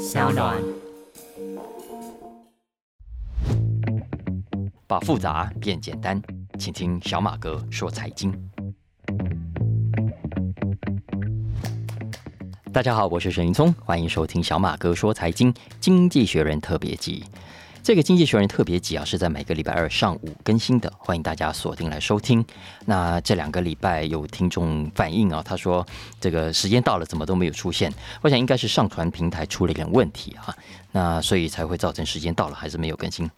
小暖。把复杂变简单，请听小马哥说财经。大家好，我是沈云聪，欢迎收听小马哥说财经经济学人特别集。这个经济学人特别集啊，是在每个礼拜二上午更新的，欢迎大家锁定来收听。那这两个礼拜有听众反映啊，他说这个时间到了，怎么都没有出现？我想应该是上传平台出了一点问题啊，那所以才会造成时间到了还是没有更新。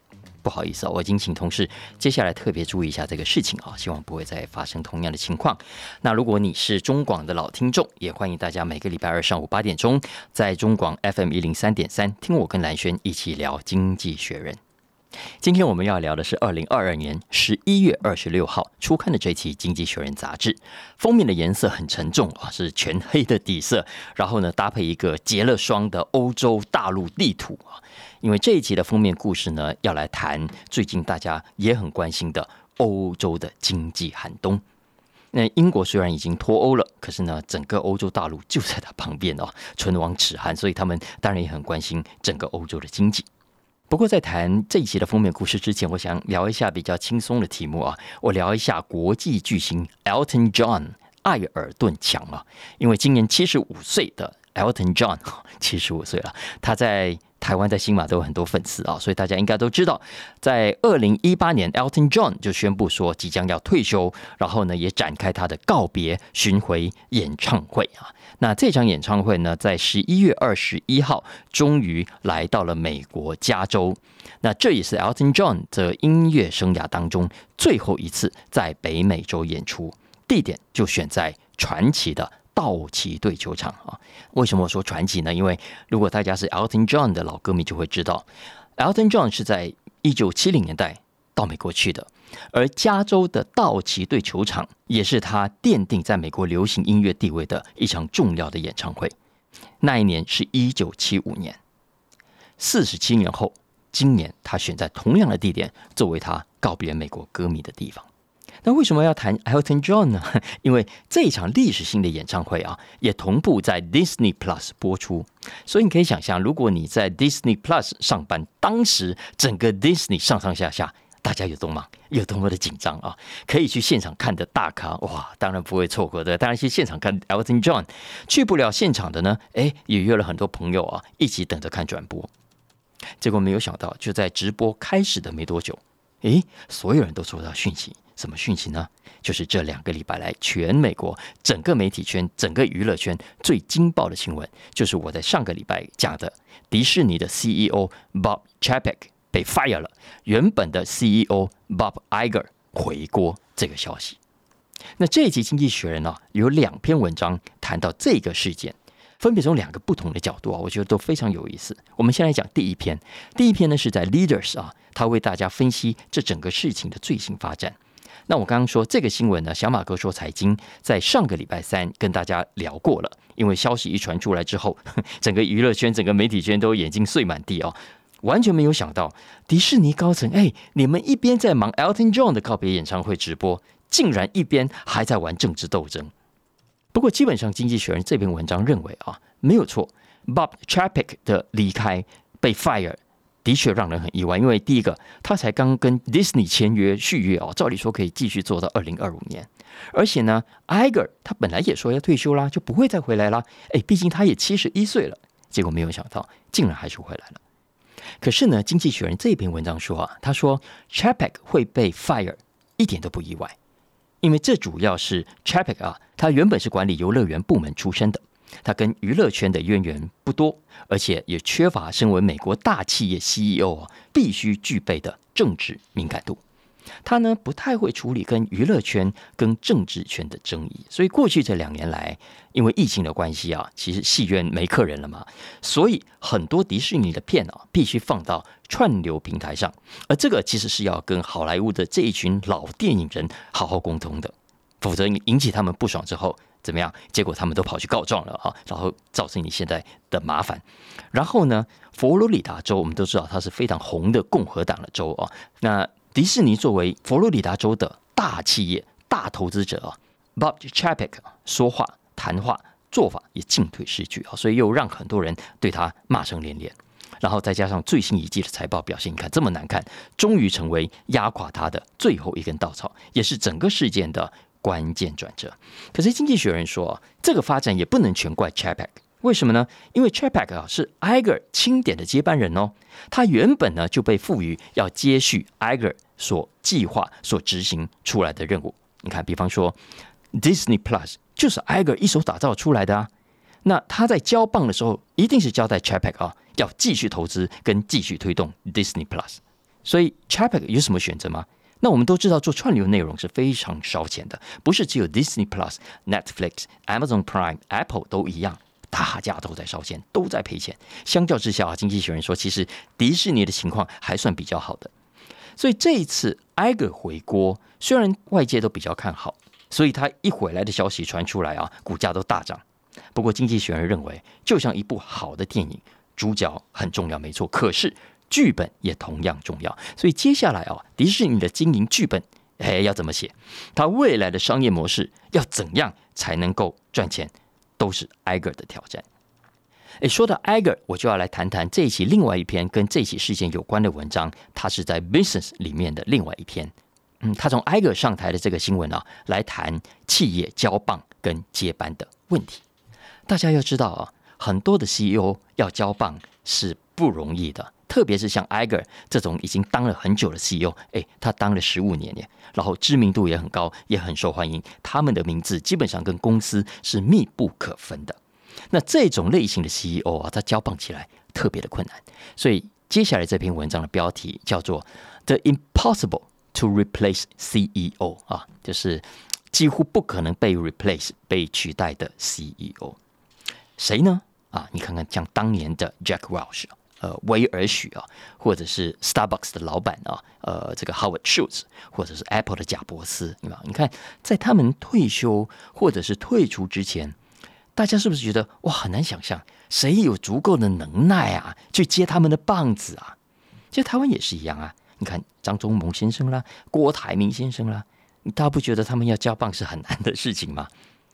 不好意思啊，我已经请同事接下来特别注意一下这个事情啊，希望不会再发生同样的情况。那如果你是中广的老听众，也欢迎大家每个礼拜二上午八点钟，在中广 FM 一零三点三听我跟蓝轩一起聊《经济学人》。今天我们要聊的是二零二二年十一月二十六号初刊的这期《经济学人》杂志，封面的颜色很沉重啊，是全黑的底色，然后呢搭配一个结了霜的欧洲大陆地图啊。因为这一期的封面故事呢，要来谈最近大家也很关心的欧洲的经济寒冬。那英国虽然已经脱欧了，可是呢，整个欧洲大陆就在它旁边哦，唇亡齿寒，所以他们当然也很关心整个欧洲的经济。不过，在谈这一期的封面故事之前，我想聊一下比较轻松的题目啊，我聊一下国际巨星 Elton John 艾尔顿强啊，因为今年七十五岁的 Elton John 七十五岁了，他在。台湾在新马都有很多粉丝啊，所以大家应该都知道，在二零一八年，Elton John 就宣布说即将要退休，然后呢也展开他的告别巡回演唱会啊。那这场演唱会呢，在十一月二十一号终于来到了美国加州。那这也是 Elton John 的音乐生涯当中最后一次在北美洲演出，地点就选在传奇的。道奇队球场啊，为什么我说传奇呢？因为如果大家是 Elton John 的老歌迷，就会知道 Elton John 是在一九七零年代到美国去的，而加州的道奇队球场也是他奠定在美国流行音乐地位的一场重要的演唱会。那一年是一九七五年，四十七年后，今年他选在同样的地点作为他告别美国歌迷的地方。那为什么要谈 Elton John 呢？因为这一场历史性的演唱会啊，也同步在 Disney Plus 播出。所以你可以想象，如果你在 Disney Plus 上班，当时整个 Disney 上上下下，大家有多忙，有多么的紧张啊！可以去现场看的大咖，哇，当然不会错过的。当然去现场看 Elton John，去不了现场的呢，哎，也约了很多朋友啊，一起等着看转播。结果没有想到，就在直播开始的没多久，诶，所有人都收到讯息。什么讯息呢？就是这两个礼拜来，全美国整个媒体圈、整个娱乐圈最惊爆的新闻，就是我在上个礼拜讲的，迪士尼的 CEO Bob Chapek 被 fire 了，原本的 CEO Bob Iger 回国这个消息。那这一集《经济学人》呢，有两篇文章谈到这个事件，分别从两个不同的角度啊，我觉得都非常有意思。我们先来讲第一篇，第一篇呢是在 Leaders 啊，他为大家分析这整个事情的最新发展。那我刚刚说这个新闻呢，小马哥说财经在上个礼拜三跟大家聊过了，因为消息一传出来之后，整个娱乐圈、整个媒体圈都眼睛碎满地哦，完全没有想到迪士尼高层，哎，你们一边在忙 Elton John 的告别演唱会直播，竟然一边还在玩政治斗争。不过基本上，《经济学人》这篇文章认为啊，没有错，Bob Chapek 的离开被 fire。的确让人很意外，因为第一个，他才刚跟 Disney 签约续约哦，照理说可以继续做到二零二五年，而且呢，Iger 他本来也说要退休啦，就不会再回来啦。哎，毕竟他也七十一岁了，结果没有想到，竟然还是回来了。可是呢，《经济学人》这篇文章说啊，他说 Chapek 会被 fire 一点都不意外，因为这主要是 Chapek 啊，他原本是管理游乐园部门出身的。他跟娱乐圈的渊源不多，而且也缺乏身为美国大企业 CEO 必须具备的政治敏感度。他呢不太会处理跟娱乐圈、跟政治圈的争议，所以过去这两年来，因为疫情的关系啊，其实戏院没客人了嘛，所以很多迪士尼的片啊必须放到串流平台上，而这个其实是要跟好莱坞的这一群老电影人好好沟通的，否则引起他们不爽之后。怎么样？结果他们都跑去告状了啊，然后造成你现在的麻烦。然后呢，佛罗里达州我们都知道它是非常红的共和党的州啊。那迪士尼作为佛罗里达州的大企业、大投资者啊，Bob Chapek 说话谈话做法也进退失据啊，所以又让很多人对他骂声连连。然后再加上最新一季的财报表现，你看这么难看，终于成为压垮他的最后一根稻草，也是整个事件的关键转折。可是经济学人说，这个发展也不能全怪 Chapek，为什么呢？因为 Chapek 啊是 Iger 钦点的接班人哦，他原本呢就被赋予要接续 Iger 所计划、所执行出来的任务。你看，比方说 Disney Plus 就是 Iger 一手打造出来的啊。那他在交棒的时候，一定是交代 Chapek 啊，要继续投资跟继续推动 Disney Plus。所以 Chapek 有什么选择吗？那我们都知道，做串流内容是非常烧钱的，不是只有 Disney Plus、Netflix、Amazon Prime、Apple 都一样，大家都在烧钱，都在赔钱。相较之下啊，经济学人说，其实迪士尼的情况还算比较好的。所以这一次挨个回锅，虽然外界都比较看好，所以他一回来的消息传出来啊，股价都大涨。不过，经济学人认为，就像一部好的电影，主角很重要，没错。可是剧本也同样重要。所以接下来啊，迪士尼的经营剧本，哎，要怎么写？它未来的商业模式要怎样才能够赚钱，都是挨个的挑战。哎，说到挨个，我就要来谈谈这一期另外一篇跟这起事件有关的文章。它是在 Business 里面的另外一篇。嗯，他从挨个上台的这个新闻啊，来谈企业交棒跟接班的问题。大家要知道啊，很多的 CEO 要交棒是不容易的，特别是像 Iger 这种已经当了很久的 CEO，哎，他当了十五年耶，然后知名度也很高，也很受欢迎，他们的名字基本上跟公司是密不可分的。那这种类型的 CEO 啊，他交棒起来特别的困难，所以接下来这篇文章的标题叫做 “The Impossible to Replace CEO” 啊，就是几乎不可能被 replace 被取代的 CEO。谁呢？啊，你看看像当年的 Jack Welch，呃，威尔许啊，或者是 Starbucks 的老板啊，呃，这个 Howard Schultz，或者是 Apple 的贾伯斯，对吧？你看，在他们退休或者是退出之前，大家是不是觉得哇，很难想象谁有足够的能耐啊，去接他们的棒子啊？其实台湾也是一样啊。你看张忠谋先生啦，郭台铭先生啦，大家不觉得他们要交棒是很难的事情吗？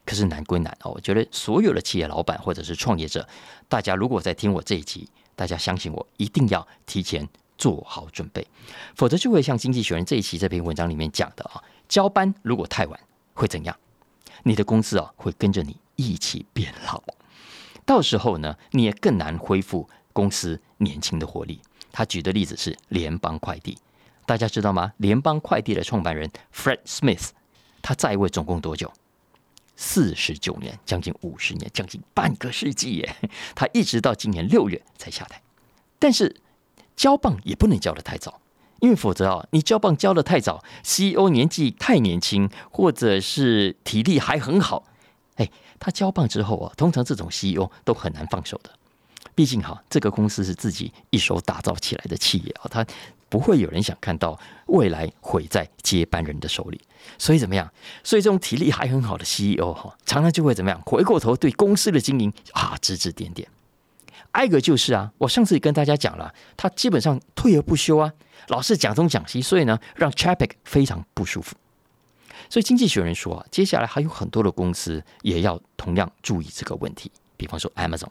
可是难归难哦，我觉得所有的企业老板或者是创业者，大家如果在听我这一集，大家相信我，一定要提前做好准备，否则就会像《经济学人》这一期这篇文章里面讲的啊，交班如果太晚会怎样？你的公司啊会跟着你一起变老，到时候呢你也更难恢复公司年轻的活力。他举的例子是联邦快递，大家知道吗？联邦快递的创办人 Fred Smith，他在位总共多久？四十九年，将近五十年，将近半个世纪耶！他一直到今年六月才下台。但是交棒也不能交的太早，因为否则啊，你交棒交的太早，CEO 年纪太年轻，或者是体力还很好，哎，他交棒之后啊，通常这种 CEO 都很难放手的。毕竟哈，这个公司是自己一手打造起来的企业啊，他。不会有人想看到未来毁在接班人的手里，所以怎么样？所以这种体力还很好的 CEO 哈，常常就会怎么样？回过头对公司的经营啊指指点点。艾格就是啊，我上次也跟大家讲了，他基本上退而不休啊，老是讲东讲西，所以呢，让 Chapek 非常不舒服。所以经济学人说啊，接下来还有很多的公司也要同样注意这个问题。比方说 Amazon，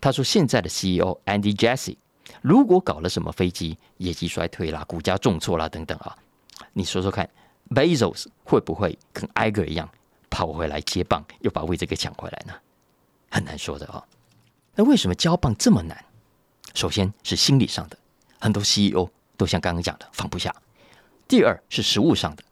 他说现在的 CEO Andy Jassy。如果搞了什么飞机业绩衰退啦、股价重挫啦等等啊，你说说看，Bezos 会不会跟挨个一样跑回来接棒，又把位置给抢回来呢？很难说的啊。那为什么交棒这么难？首先是心理上的，很多 CEO 都像刚刚讲的放不下；第二是实物上的，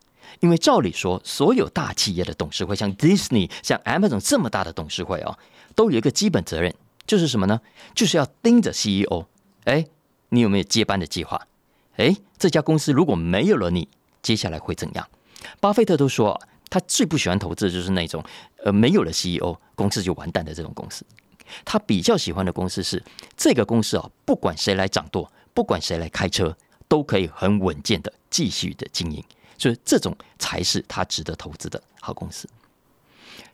因为照理说，所有大企业的董事会，像 Disney、像 Amazon 这么大的董事会啊，都有一个基本责任，就是什么呢？就是要盯着 CEO。哎，你有没有接班的计划？哎，这家公司如果没有了你，接下来会怎样？巴菲特都说，他最不喜欢投资就是那种呃没有了 CEO，公司就完蛋的这种公司。他比较喜欢的公司是这个公司啊，不管谁来掌舵，不管谁来开车，都可以很稳健的继续的经营。所以这种才是他值得投资的好公司。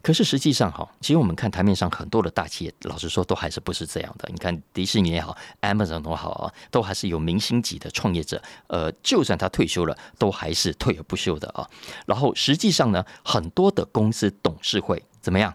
可是实际上哈，其实我们看台面上很多的大企业，老实说都还是不是这样的。你看迪士尼也好，Amazon 都好啊，都还是有明星级的创业者。呃，就算他退休了，都还是退而不休的啊。然后实际上呢，很多的公司董事会怎么样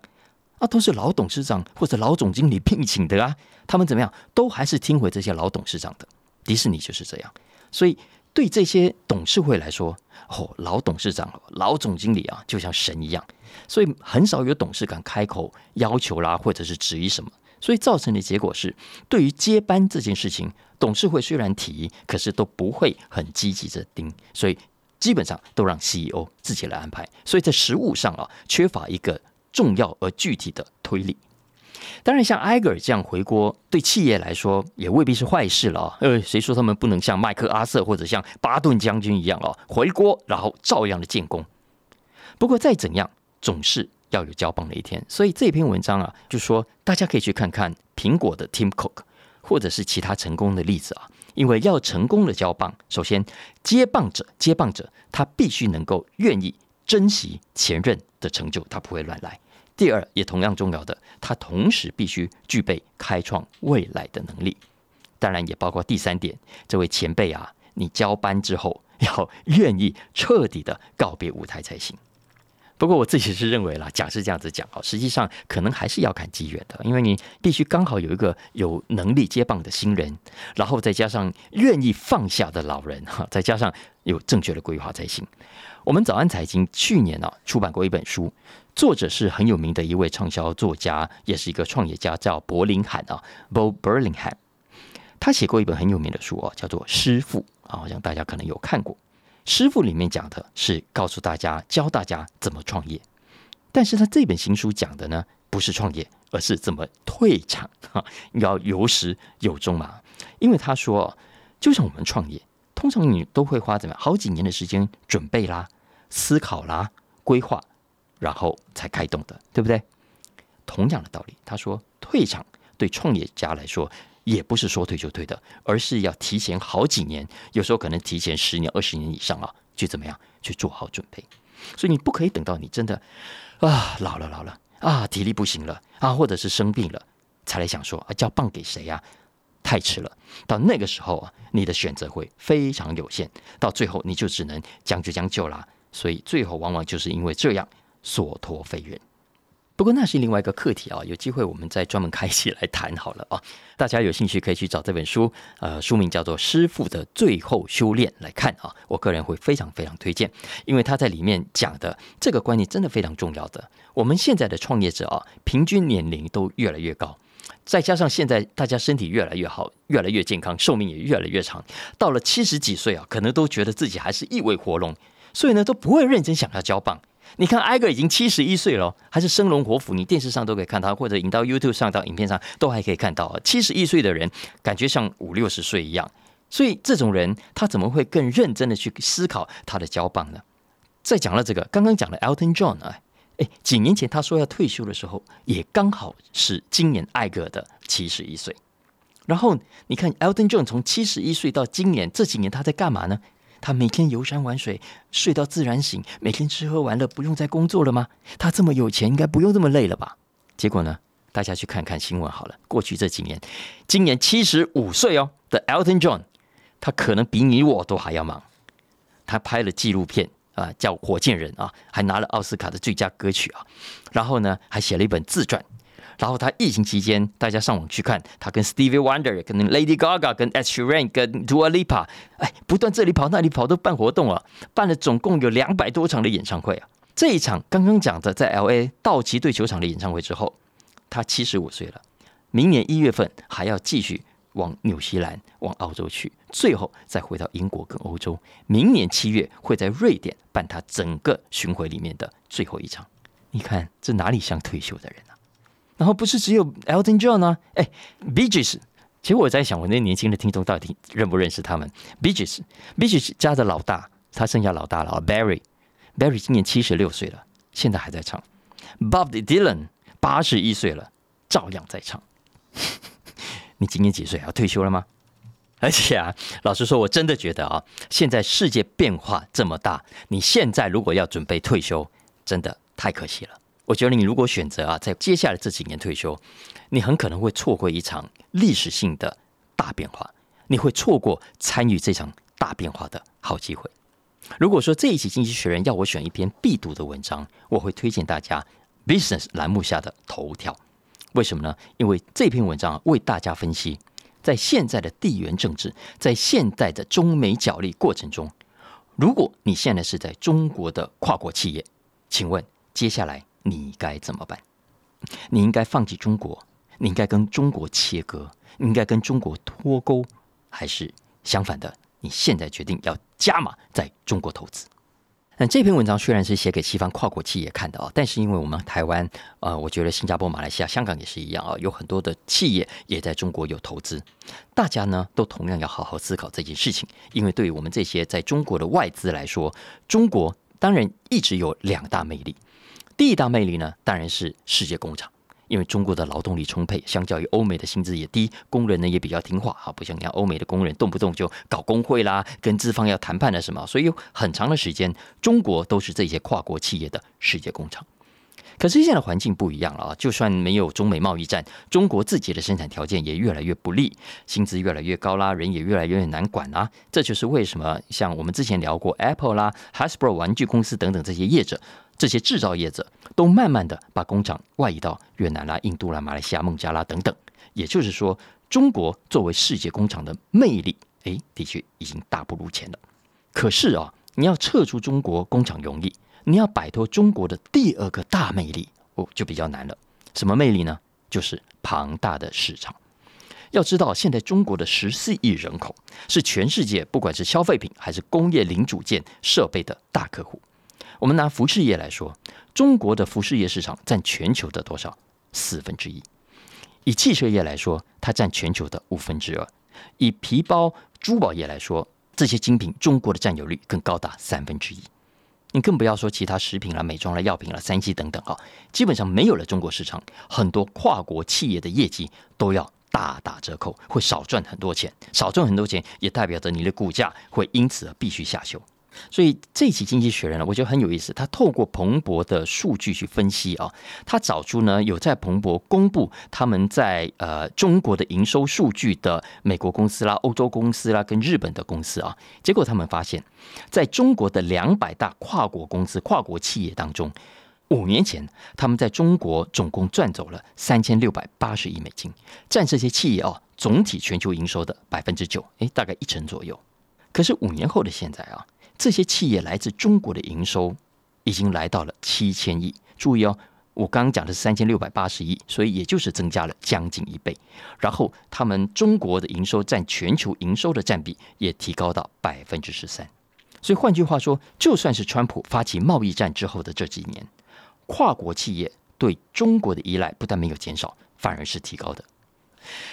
啊，都是老董事长或者老总经理聘请的啊，他们怎么样，都还是听回这些老董事长的。迪士尼就是这样，所以对这些董事会来说，哦，老董事长、老总经理啊，就像神一样，所以很少有董事敢开口要求啦，或者是质疑什么。所以造成的结果是，对于接班这件事情，董事会虽然提，可是都不会很积极的盯，所以基本上都让 CEO 自己来安排。所以在实务上啊，缺乏一个重要而具体的推理。当然，像埃格尔这样回国，对企业来说也未必是坏事了啊。呃，谁说他们不能像麦克阿瑟或者像巴顿将军一样哦，回国然后照样的建功？不过再怎样，总是。要有交棒的一天，所以这篇文章啊，就说大家可以去看看苹果的 Tim Cook，或者是其他成功的例子啊。因为要成功的交棒，首先接棒者接棒者他必须能够愿意珍惜前任的成就，他不会乱来。第二，也同样重要的，他同时必须具备开创未来的能力。当然，也包括第三点，这位前辈啊，你交班之后要愿意彻底的告别舞台才行。不过我自己是认为啦，讲是这样子讲哦，实际上可能还是要看机缘的，因为你必须刚好有一个有能力接棒的新人，然后再加上愿意放下的老人哈，再加上有正确的规划才行。我们早安财经去年啊出版过一本书，作者是很有名的一位畅销作家，也是一个创业家，叫柏林罕啊，Bo Berlingham。他写过一本很有名的书啊，叫做《师傅》啊，好像大家可能有看过。师傅里面讲的是告诉大家教大家怎么创业，但是他这本新书讲的呢不是创业，而是怎么退场哈，要有始有终嘛。因为他说，就像我们创业，通常你都会花怎么样好几年的时间准备啦、思考啦、规划，然后才开动的，对不对？同样的道理，他说退场对创业家来说。也不是说退就退的，而是要提前好几年，有时候可能提前十年、二十年以上啊，去怎么样去做好准备。所以你不可以等到你真的啊老了老了啊体力不行了啊，或者是生病了，才来想说啊交棒给谁呀？太迟了。到那个时候啊，你的选择会非常有限，到最后你就只能将就将就啦。所以最后往往就是因为这样所托非人。不过那是另外一个课题啊，有机会我们再专门开起来谈好了啊。大家有兴趣可以去找这本书，呃，书名叫做《师傅的最后修炼》来看啊。我个人会非常非常推荐，因为他在里面讲的这个观念真的非常重要的。我们现在的创业者啊，平均年龄都越来越高，再加上现在大家身体越来越好，越来越健康，寿命也越来越长，到了七十几岁啊，可能都觉得自己还是一尾活龙，所以呢，都不会认真想要交棒。你看，艾格已经七十一岁了，还是生龙活虎。你电视上都可以看到，或者引到 YouTube 上到影片上都还可以看到。七十一岁的人，感觉像五六十岁一样。所以这种人，他怎么会更认真的去思考他的交棒呢？再讲了这个，刚刚讲了 Elton John 啊，哎，几年前他说要退休的时候，也刚好是今年艾格的七十一岁。然后你看 Elton John 从七十一岁到今年这几年他在干嘛呢？他每天游山玩水，睡到自然醒，每天吃喝玩乐，不用再工作了吗？他这么有钱，应该不用这么累了吧？结果呢？大家去看看新闻好了。过去这几年，今年七十五岁哦的 Elton John，他可能比你我都还要忙。他拍了纪录片啊，叫《火箭人》啊，还拿了奥斯卡的最佳歌曲啊。然后呢，还写了一本自传。然后他疫情期间，大家上网去看他跟 Stevie Wonder、跟 Lady Gaga、跟 Ed Sheeran、跟 Dua Lipa，哎，不断这里跑那里跑，都办活动啊，办了总共有两百多场的演唱会啊。这一场刚刚讲的在 L A 道奇队球场的演唱会之后，他七十五岁了，明年一月份还要继续往纽西兰、往澳洲去，最后再回到英国跟欧洲。明年七月会在瑞典办他整个巡回里面的最后一场。你看这哪里像退休的人啊？然后不是只有 Elton John 呢？哎，Bee Gees，其实我在想，我那年轻的听众到底认不认识他们？Bee Gees，Bee Gees 家的老大，他剩下老大了啊，Barry，Barry 今年七十六岁了，现在还在唱。Bob Dylan 八十一岁了，照样在唱。你今年几岁？要退休了吗？而且啊，老实说，我真的觉得啊，现在世界变化这么大，你现在如果要准备退休，真的太可惜了。我觉得你如果选择啊，在接下来这几年退休，你很可能会错过一场历史性的大变化，你会错过参与这场大变化的好机会。如果说这一期《经济学人》要我选一篇必读的文章，我会推荐大家 Business 栏目下的头条。为什么呢？因为这篇文章为大家分析，在现在的地缘政治，在现在的中美角力过程中，如果你现在是在中国的跨国企业，请问接下来你该怎么办？你应该放弃中国？你应该跟中国切割？应该跟中国脱钩？还是相反的？你现在决定要加码在中国投资？那这篇文章虽然是写给西方跨国企业看的啊，但是因为我们台湾，呃，我觉得新加坡、马来西亚、香港也是一样啊，有很多的企业也在中国有投资，大家呢都同样要好好思考这件事情，因为对于我们这些在中国的外资来说，中国当然一直有两大魅力，第一大魅力呢当然是世界工厂。因为中国的劳动力充沛，相较于欧美的薪资也低，工人呢也比较听话啊，不像你看欧美的工人动不动就搞工会啦，跟资方要谈判的什么，所以有很长的时间，中国都是这些跨国企业的世界工厂。可是现在的环境不一样了啊！就算没有中美贸易战，中国自己的生产条件也越来越不利，薪资越来越高啦，人也越来越难管啦。这就是为什么像我们之前聊过 Apple 啦、Hasbro 玩具公司等等这些业者，这些制造业者都慢慢的把工厂外移到越南啦、印度啦、马来西亚、孟加拉等等。也就是说，中国作为世界工厂的魅力，哎，的确已经大不如前了。可是啊，你要撤出中国工厂容易。你要摆脱中国的第二个大魅力，哦，就比较难了。什么魅力呢？就是庞大的市场。要知道，现在中国的十四亿人口是全世界不管是消费品还是工业零组件设备的大客户。我们拿服饰业来说，中国的服饰业市场占全球的多少？四分之一。以汽车业来说，它占全球的五分之二。以皮包、珠宝业来说，这些精品中国的占有率更高达三分之一。你更不要说其他食品了、美妆了、药品了、三 C 等等啊，基本上没有了中国市场，很多跨国企业的业绩都要大打折扣，会少赚很多钱，少赚很多钱也代表着你的股价会因此而必须下修。所以这期《经济学人》呢，我觉得很有意思。他透过彭博的数据去分析啊，他找出呢有在彭博公布他们在呃中国的营收数据的美国公司啦、欧洲公司啦跟日本的公司啊，结果他们发现，在中国的两百大跨国公司、跨国企业当中，五年前他们在中国总共赚走了三千六百八十亿美金，占这些企业啊总体全球营收的百分之九，哎，大概一成左右。可是五年后的现在啊。这些企业来自中国的营收已经来到了七千亿。注意哦，我刚刚讲的是三千六百八十亿，所以也就是增加了将近一倍。然后，他们中国的营收占全球营收的占比也提高到百分之十三。所以换句话说，就算是川普发起贸易战之后的这几年，跨国企业对中国的依赖不但没有减少，反而是提高的。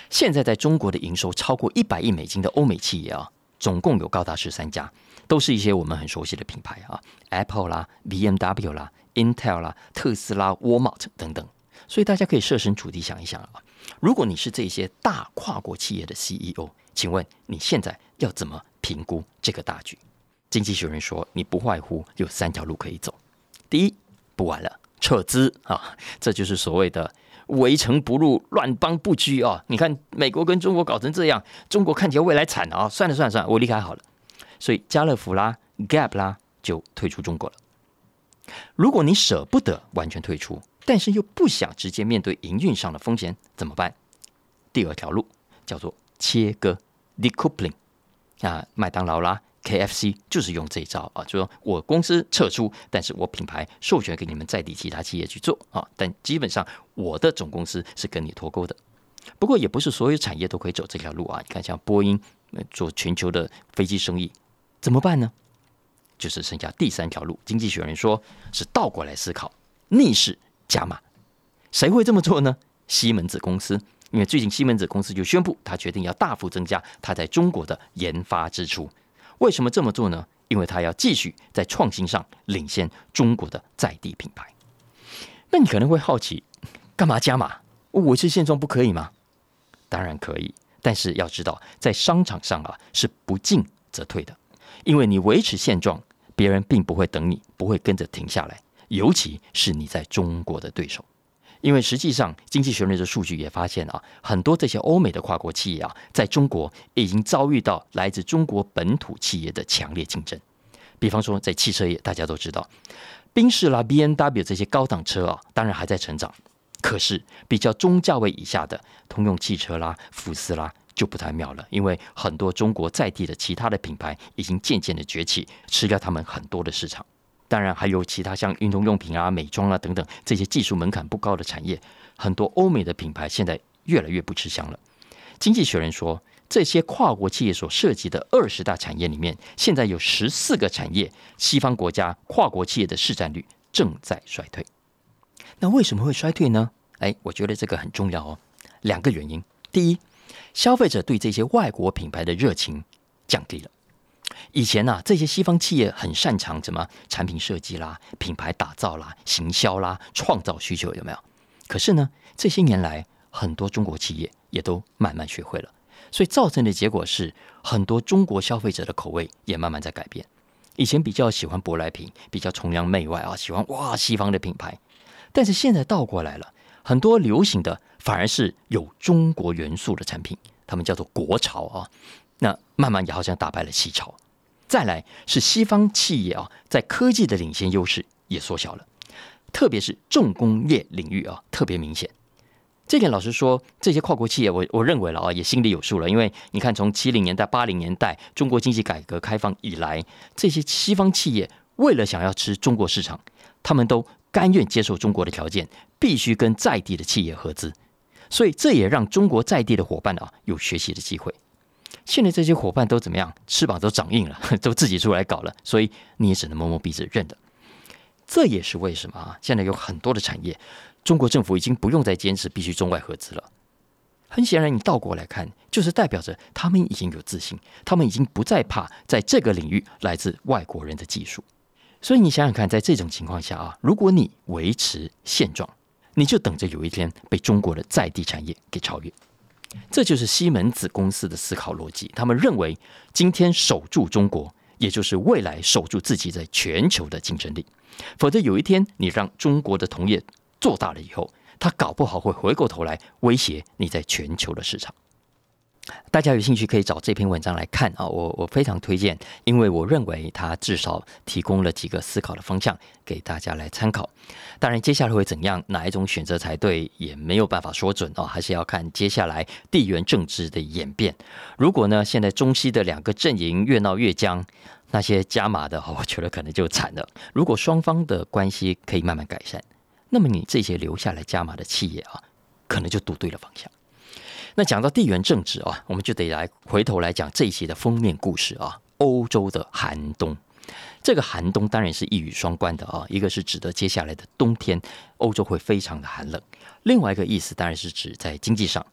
现在在中国的营收超过一百亿美金的欧美企业啊，总共有高达十三家。都是一些我们很熟悉的品牌啊，Apple 啦、B M W 啦、Intel 啦、特斯拉、Walmart 等等。所以大家可以设身处地想一想啊，如果你是这些大跨国企业的 CEO，请问你现在要怎么评估这个大局？经济学人说，你不外乎有三条路可以走。第一，不玩了，撤资啊，这就是所谓的围城不入，乱邦不居啊。你看美国跟中国搞成这样，中国看起来未来惨啊，算了算了算了，我离开好了。所以家乐福啦、Gap 啦就退出中国了。如果你舍不得完全退出，但是又不想直接面对营运上的风险，怎么办？第二条路叫做切割 （decoupling）。啊，麦当劳啦、KFC 就是用这一招啊，就说我公司撤出，但是我品牌授权给你们在地其他企业去做啊，但基本上我的总公司是跟你脱钩的。不过也不是所有产业都可以走这条路啊。你看，像波音做全球的飞机生意。怎么办呢？就是剩下第三条路。经济学人说是倒过来思考，逆势加码。谁会这么做呢？西门子公司，因为最近西门子公司就宣布，他决定要大幅增加他在中国的研发支出。为什么这么做呢？因为他要继续在创新上领先中国的在地品牌。那你可能会好奇，干嘛加码？维持现状不可以吗？当然可以，但是要知道，在商场上啊，是不进则退的。因为你维持现状，别人并不会等你，不会跟着停下来。尤其是你在中国的对手，因为实际上，经济学人的数据也发现啊，很多这些欧美的跨国企业啊，在中国已经遭遇到来自中国本土企业的强烈竞争。比方说，在汽车业，大家都知道，宾士啦、B N W 这些高档车啊，当然还在成长。可是比较中价位以下的通用汽车啦、福斯啦，就不太妙了，因为很多中国在地的其他的品牌已经渐渐的崛起，吃掉他们很多的市场。当然还有其他像运动用品啊、美妆啊等等这些技术门槛不高的产业，很多欧美的品牌现在越来越不吃香了。经济学人说，这些跨国企业所涉及的二十大产业里面，现在有十四个产业，西方国家跨国企业的市占率正在衰退。那为什么会衰退呢？哎，我觉得这个很重要哦。两个原因：第一，消费者对这些外国品牌的热情降低了。以前呢，这些西方企业很擅长什么产品设计啦、品牌打造啦、行销啦、创造需求，有没有？可是呢，这些年来，很多中国企业也都慢慢学会了，所以造成的结果是，很多中国消费者的口味也慢慢在改变。以前比较喜欢舶来品，比较崇洋媚外啊，喜欢哇西方的品牌。但是现在倒过来了，很多流行的反而是有中国元素的产品，他们叫做国潮啊。那慢慢也好像打败了西潮。再来是西方企业啊，在科技的领先优势也缩小了，特别是重工业领域啊，特别明显。这点老实说，这些跨国企业，我我认为了啊，也心里有数了。因为你看，从七零年代、八零年代中国经济改革开放以来，这些西方企业为了想要吃中国市场，他们都。甘愿接受中国的条件，必须跟在地的企业合资，所以这也让中国在地的伙伴啊有学习的机会。现在这些伙伴都怎么样？翅膀都长硬了，都自己出来搞了，所以你也只能摸摸鼻子认的。这也是为什么啊？现在有很多的产业，中国政府已经不用再坚持必须中外合资了。很显然，你倒过来看，就是代表着他们已经有自信，他们已经不再怕在这个领域来自外国人的技术。所以你想想看，在这种情况下啊，如果你维持现状，你就等着有一天被中国的在地产业给超越。这就是西门子公司的思考逻辑。他们认为，今天守住中国，也就是未来守住自己在全球的竞争力。否则，有一天你让中国的同业做大了以后，他搞不好会回过头来威胁你在全球的市场。大家有兴趣可以找这篇文章来看啊，我我非常推荐，因为我认为它至少提供了几个思考的方向给大家来参考。当然，接下来会怎样，哪一种选择才对，也没有办法说准哦，还是要看接下来地缘政治的演变。如果呢，现在中西的两个阵营越闹越僵，那些加码的，我觉得可能就惨了。如果双方的关系可以慢慢改善，那么你这些留下来加码的企业啊，可能就赌对了方向。那讲到地缘政治啊，我们就得来回头来讲这一期的封面故事啊。欧洲的寒冬，这个寒冬当然是一语双关的啊。一个是指的接下来的冬天，欧洲会非常的寒冷；另外一个意思当然是指在经济上。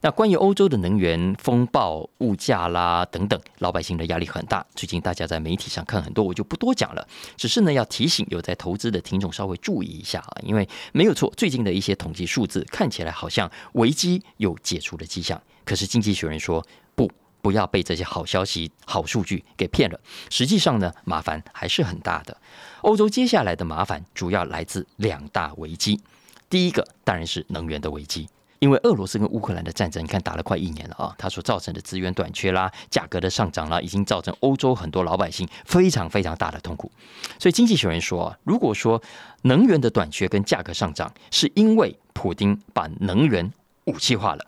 那关于欧洲的能源风暴、物价啦等等，老百姓的压力很大。最近大家在媒体上看很多，我就不多讲了。只是呢，要提醒有在投资的听众稍微注意一下啊，因为没有错，最近的一些统计数字看起来好像危机有解除的迹象。可是经济学人说不，不要被这些好消息、好数据给骗了。实际上呢，麻烦还是很大的。欧洲接下来的麻烦主要来自两大危机，第一个当然是能源的危机。因为俄罗斯跟乌克兰的战争，你看打了快一年了啊，它所造成的资源短缺啦、价格的上涨啦，已经造成欧洲很多老百姓非常非常大的痛苦。所以经济学人说啊，如果说能源的短缺跟价格上涨是因为普京把能源武器化了，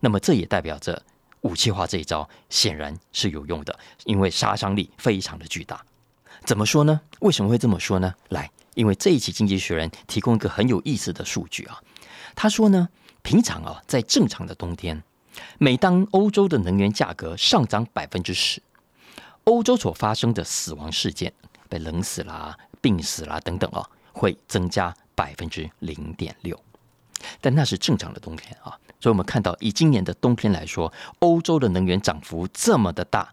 那么这也代表着武器化这一招显然是有用的，因为杀伤力非常的巨大。怎么说呢？为什么会这么说呢？来，因为这一期经济学人提供一个很有意思的数据啊，他说呢。平常啊，在正常的冬天，每当欧洲的能源价格上涨百分之十，欧洲所发生的死亡事件，被冷死啦、病死啦等等啊，会增加百分之零点六。但那是正常的冬天啊，所以我们看到以今年的冬天来说，欧洲的能源涨幅这么的大，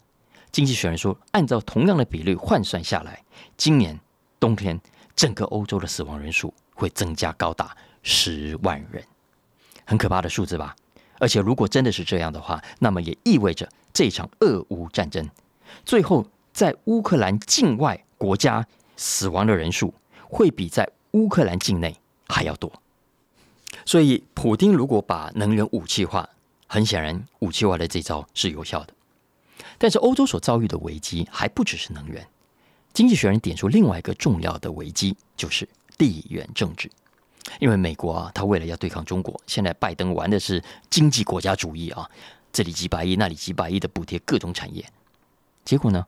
经济学人说，按照同样的比率换算下来，今年冬天整个欧洲的死亡人数会增加高达十万人。很可怕的数字吧？而且如果真的是这样的话，那么也意味着这场俄乌战争最后在乌克兰境外国家死亡的人数会比在乌克兰境内还要多。所以，普京如果把能源武器化，很显然武器化的这招是有效的。但是，欧洲所遭遇的危机还不只是能源，经济学人点出另外一个重要的危机，就是地缘政治。因为美国啊，他为了要对抗中国，现在拜登玩的是经济国家主义啊，这里几百亿，那里几百亿的补贴各种产业。结果呢，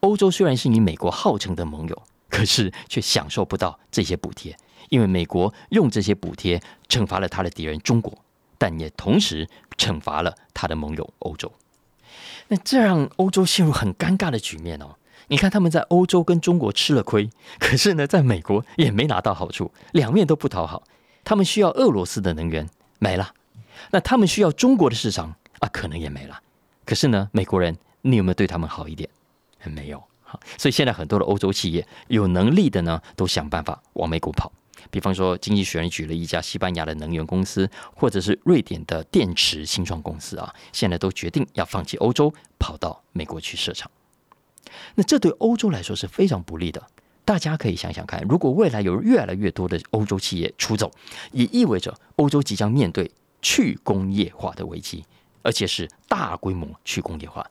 欧洲虽然是你美国号称的盟友，可是却享受不到这些补贴，因为美国用这些补贴惩罚了他的敌人中国，但也同时惩罚了他的盟友欧洲。那这让欧洲陷入很尴尬的局面哦。你看，他们在欧洲跟中国吃了亏，可是呢，在美国也没拿到好处，两面都不讨好。他们需要俄罗斯的能源没了，那他们需要中国的市场啊，可能也没了。可是呢，美国人，你有没有对他们好一点？没有。所以现在很多的欧洲企业有能力的呢，都想办法往美国跑。比方说，经济学人举了一家西班牙的能源公司，或者是瑞典的电池新创公司啊，现在都决定要放弃欧洲，跑到美国去设厂。那这对欧洲来说是非常不利的。大家可以想想看，如果未来有越来越多的欧洲企业出走，也意味着欧洲即将面对去工业化的危机，而且是大规模去工业化。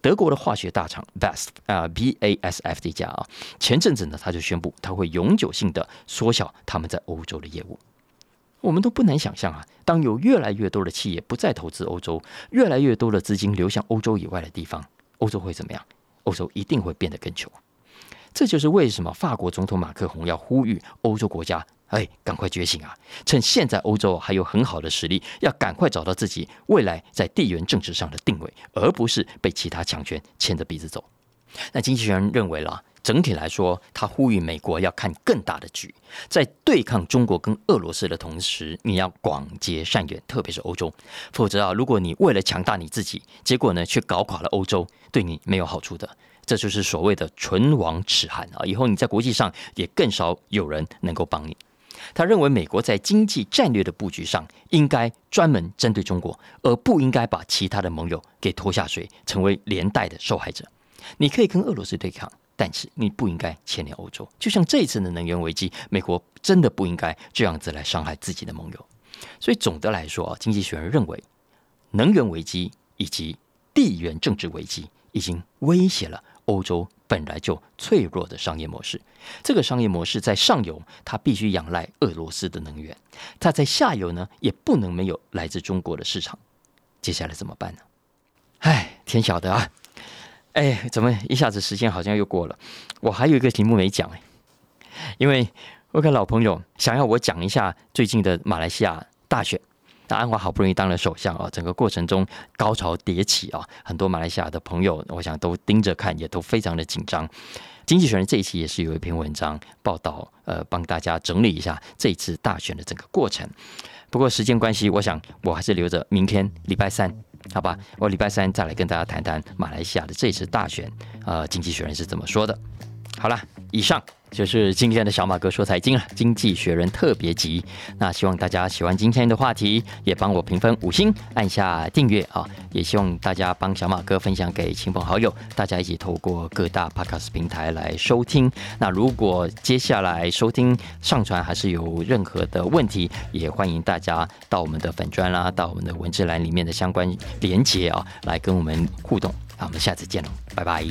德国的化学大厂 BASF 啊，B A S F 这家啊，前阵子呢，他就宣布他会永久性的缩小他们在欧洲的业务。我们都不难想象啊，当有越来越多的企业不再投资欧洲，越来越多的资金流向欧洲以外的地方，欧洲会怎么样？欧洲一定会变得更穷，这就是为什么法国总统马克龙要呼吁欧洲国家：哎，赶快觉醒啊！趁现在欧洲还有很好的实力，要赶快找到自己未来在地缘政治上的定位，而不是被其他强权牵着鼻子走。那经济学人认为了，整体来说，他呼吁美国要看更大的局，在对抗中国跟俄罗斯的同时，你要广结善缘，特别是欧洲，否则啊，如果你为了强大你自己，结果呢却搞垮了欧洲。对你没有好处的，这就是所谓的唇亡齿寒啊！以后你在国际上也更少有人能够帮你。他认为美国在经济战略的布局上应该专门针对中国，而不应该把其他的盟友给拖下水，成为连带的受害者。你可以跟俄罗斯对抗，但是你不应该牵连欧洲。就像这一次的能源危机，美国真的不应该这样子来伤害自己的盟友。所以总的来说啊，经济学人认为，能源危机以及地缘政治危机。已经威胁了欧洲本来就脆弱的商业模式。这个商业模式在上游，它必须仰赖俄罗斯的能源；它在下游呢，也不能没有来自中国的市场。接下来怎么办呢？唉，天晓得啊！哎，怎么一下子时间好像又过了？我还有一个题目没讲哎，因为我个老朋友想要我讲一下最近的马来西亚大选。那安华好不容易当了首相啊，整个过程中高潮迭起啊，很多马来西亚的朋友，我想都盯着看，也都非常的紧张。经济学人这一期也是有一篇文章报道，呃，帮大家整理一下这次大选的整个过程。不过时间关系，我想我还是留着明天礼拜三，好吧？我礼拜三再来跟大家谈谈马来西亚的这次大选，呃，经济学人是怎么说的。好了，以上。就是今天的小马哥说财经了，经济学人特别集。那希望大家喜欢今天的话题，也帮我评分五星，按下订阅啊！也希望大家帮小马哥分享给亲朋好友，大家一起透过各大 podcast 平台来收听。那如果接下来收听上传还是有任何的问题，也欢迎大家到我们的粉砖啦，到我们的文字栏里面的相关连接啊，来跟我们互动。那我们下次见喽，拜拜。